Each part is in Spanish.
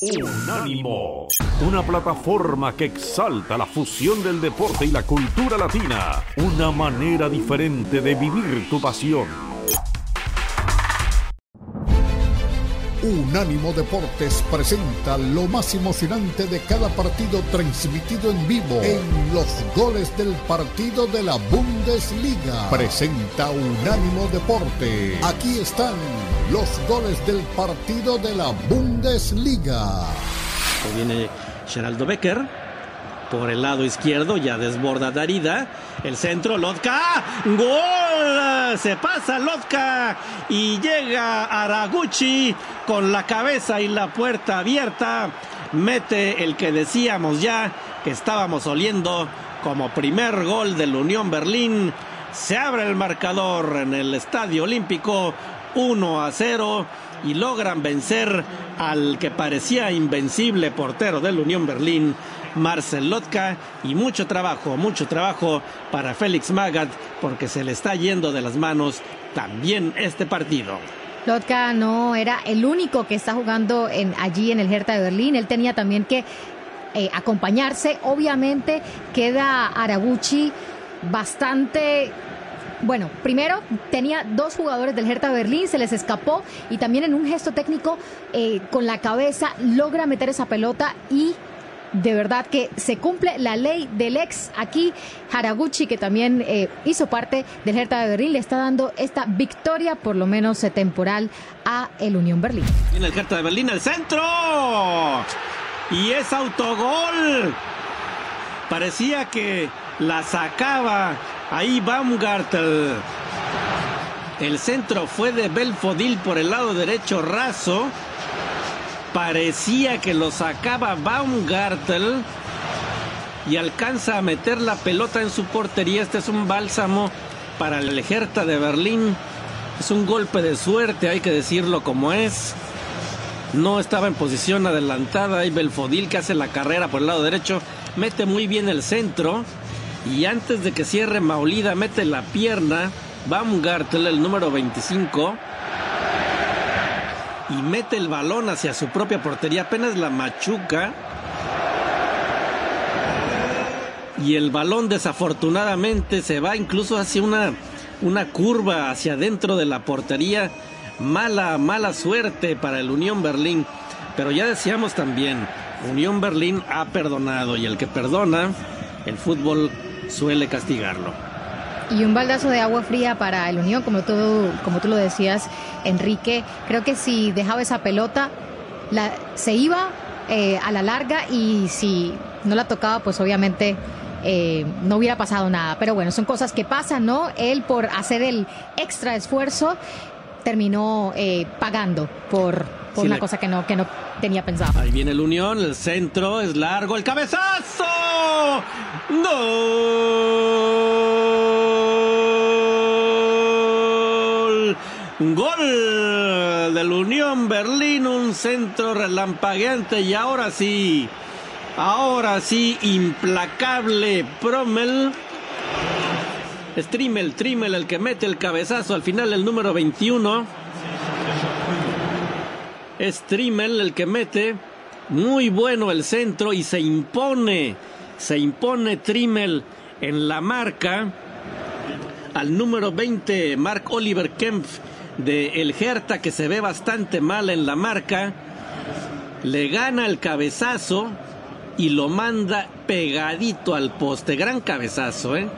Unánimo, una plataforma que exalta la fusión del deporte y la cultura latina, una manera diferente de vivir tu pasión. Unánimo Deportes presenta lo más emocionante de cada partido transmitido en vivo en los goles del partido de la Bundesliga. Presenta Unánimo Deporte. Aquí están los goles del partido de la Bundesliga. Viene Geraldo Becker. Por el lado izquierdo ya desborda Darida. El centro, Lotka. ¡Gol! Se pasa Lotka. Y llega Araguchi con la cabeza y la puerta abierta. Mete el que decíamos ya que estábamos oliendo como primer gol del Unión Berlín. Se abre el marcador en el Estadio Olímpico. 1 a 0 y logran vencer al que parecía invencible portero del Unión Berlín, Marcel Lotka, y mucho trabajo, mucho trabajo para Félix Magath porque se le está yendo de las manos también este partido. Lotka no era el único que está jugando allí en el Hertha de Berlín, él tenía también que eh, acompañarse, obviamente queda Araguchi bastante bueno, primero tenía dos jugadores del Hertha Berlín, se les escapó y también en un gesto técnico eh, con la cabeza logra meter esa pelota y de verdad que se cumple la ley del ex aquí Haraguchi que también eh, hizo parte del Hertha de Berlín le está dando esta victoria por lo menos eh, temporal a el Unión Berlín. En el Hertha de Berlín al centro y es autogol. Parecía que la sacaba ahí Baumgartel. El centro fue de Belfodil por el lado derecho raso. Parecía que lo sacaba Baumgartel y alcanza a meter la pelota en su portería. Este es un bálsamo para el Hertha de Berlín. Es un golpe de suerte, hay que decirlo como es. No estaba en posición adelantada. Y Belfodil que hace la carrera por el lado derecho. Mete muy bien el centro. Y antes de que cierre Maulida, mete la pierna. Baumgartel, el número 25. Y mete el balón hacia su propia portería. Apenas la machuca. Y el balón desafortunadamente se va incluso hacia una, una curva hacia adentro de la portería. Mala, mala suerte para el Unión Berlín. Pero ya decíamos también, Unión Berlín ha perdonado y el que perdona, el fútbol suele castigarlo. Y un baldazo de agua fría para el Unión, como tú, como tú lo decías, Enrique. Creo que si dejaba esa pelota, la, se iba eh, a la larga y si no la tocaba, pues obviamente eh, no hubiera pasado nada. Pero bueno, son cosas que pasan, ¿no? Él por hacer el extra esfuerzo terminó eh, pagando por, por Sí, una le- cosa que no, que no tenía pensado. Ahí viene el Unión, el centro es largo, el cabezazo. Gol. Gol del Unión Berlín, un centro relampagueante y ahora sí, ahora sí, implacable Promel. Es Trimmel, Trimmel el que mete el cabezazo al final, el número 21. Es el que mete. Muy bueno el centro y se impone. Se impone Trimmel en la marca al número 20, Mark Oliver Kempf de El Hertha, que se ve bastante mal en la marca. Le gana el cabezazo y lo manda pegadito al poste. Gran cabezazo, ¿eh?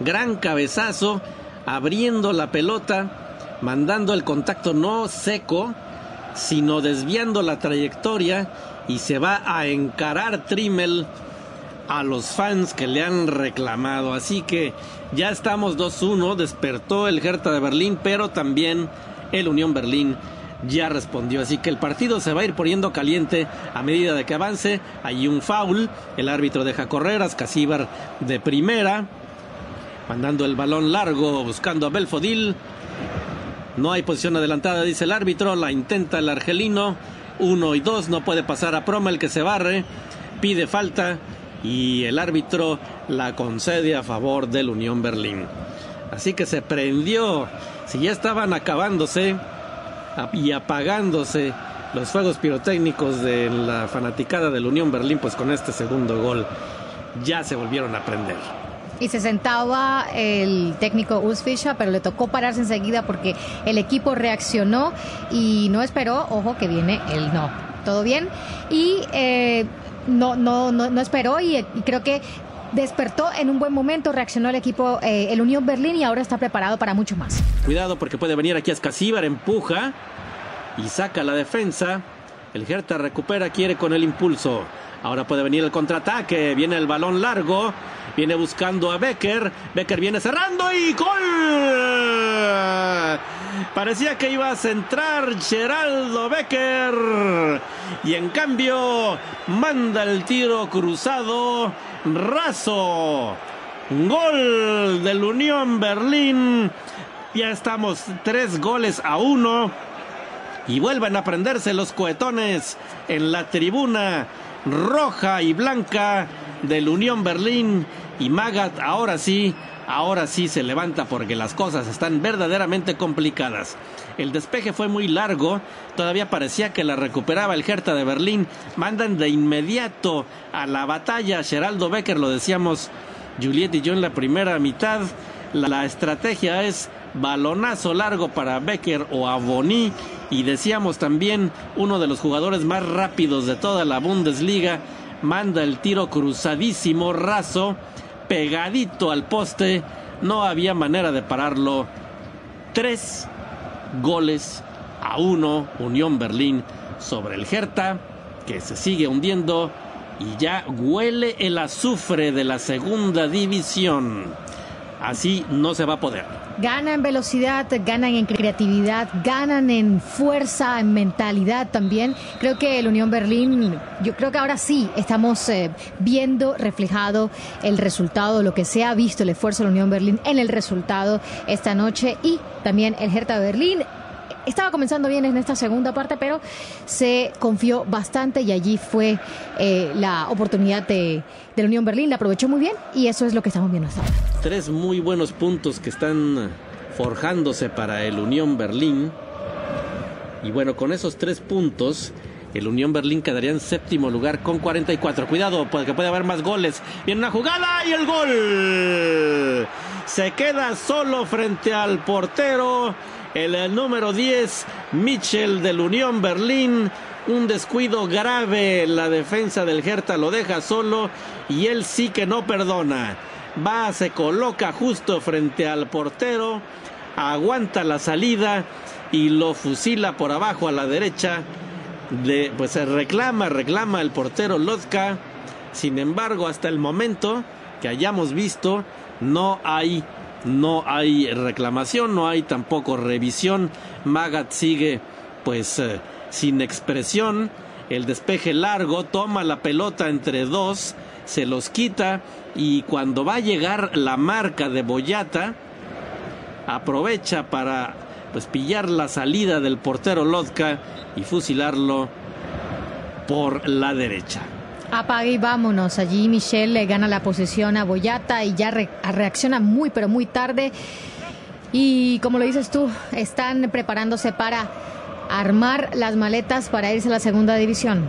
Gran cabezazo, abriendo la pelota, mandando el contacto no seco, sino desviando la trayectoria y se va a encarar Trimmel a los fans que le han reclamado. Así que ya estamos 2-1, despertó el Hertha de Berlín, pero también el Unión Berlín ya respondió. Así que el partido se va a ir poniendo caliente a medida de que avance. Hay un foul, el árbitro deja correr a Casíbar de primera, mandando el balón largo, buscando a Belfodil. No hay posición adelantada, dice el árbitro. La intenta el argelino. Uno y dos. No puede pasar a Proma el que se barre. Pide falta. Y el árbitro la concede a favor del Unión Berlín. Así que se prendió. Si ya estaban acabándose y apagándose los fuegos pirotécnicos de la fanaticada del Unión Berlín, pues con este segundo gol ya se volvieron a prender. Y se sentaba el técnico Urs pero le tocó pararse enseguida porque el equipo reaccionó y no esperó, ojo que viene el no. ¿Todo bien? Y eh, no, no, no, no esperó y, creo que despertó en un buen momento, reaccionó el equipo, eh, el Unión Berlín y ahora está preparado para mucho más. Cuidado porque puede venir aquí Escasíbar, empuja y saca la defensa. El Hertha recupera, quiere con el impulso. Ahora puede venir el contraataque. Viene el balón largo. Viene buscando a Becker. Becker viene cerrando y gol. Parecía que iba a centrar Geraldo Becker. Y en cambio manda el tiro cruzado. Raso. Gol del Unión Berlín. Ya estamos tres goles a uno. Y vuelven a prenderse los cohetones en la tribuna roja y blanca del Unión Berlín. Y Magat ahora sí, ahora sí se levanta porque las cosas están verdaderamente complicadas. El despeje fue muy largo, todavía parecía que la recuperaba el Hertha de Berlín. Mandan de inmediato a la batalla. Geraldo Becker, lo decíamos Juliet y yo en la primera mitad. La, estrategia es balonazo largo para Becker o a Boni y decíamos también uno de los jugadores más rápidos de toda la Bundesliga manda el tiro cruzadísimo, raso, pegadito al poste, no había manera de pararlo. Tres goles a uno, Unión Berlín sobre el Hertha, que se sigue hundiendo y ya huele el azufre de la segunda división. Así no se va a poder. Ganan en velocidad, ganan en creatividad, ganan en fuerza, en mentalidad también. Creo que el Unión Berlín, yo creo que ahora sí estamos eh, viendo reflejado el resultado, lo que se ha visto el esfuerzo de la Unión Berlín en el resultado esta noche y también el Hertha Berlín estaba comenzando bien en esta segunda parte, pero se confió bastante y allí fue eh, la oportunidad de, de, Unión Berlín. La aprovechó muy bien y eso es lo que estamos viendo hasta ahora. Tres muy buenos puntos que están forjándose para el Unión Berlín. Y bueno, con esos tres puntos, el Unión Berlín quedaría en séptimo lugar con 44. Cuidado, porque puede haber más goles. Viene una jugada y el gol. Se queda solo frente al portero el número 10, Mitchell del Unión Berlín. Un descuido grave la defensa del Hertha lo deja solo y él sí que no perdona. Va, se coloca justo frente al portero, aguanta la salida y lo fusila por abajo a la derecha. De, pues se reclama, reclama el portero Lotka. Sin embargo, hasta el momento que hayamos visto, no hay no hay reclamación, no hay tampoco revisión. Magat sigue pues eh, sin expresión. El despeje largo toma la pelota entre dos, se los quita y cuando va a llegar la marca de Boyata, aprovecha para pues pillar la salida del portero Lotka y fusilarlo por la derecha. Apague y vámonos. Allí Michelle le gana la posesión a Boyata y ya reacciona muy, pero muy tarde. Y como lo dices tú, están preparándose para armar las maletas para irse a la segunda división.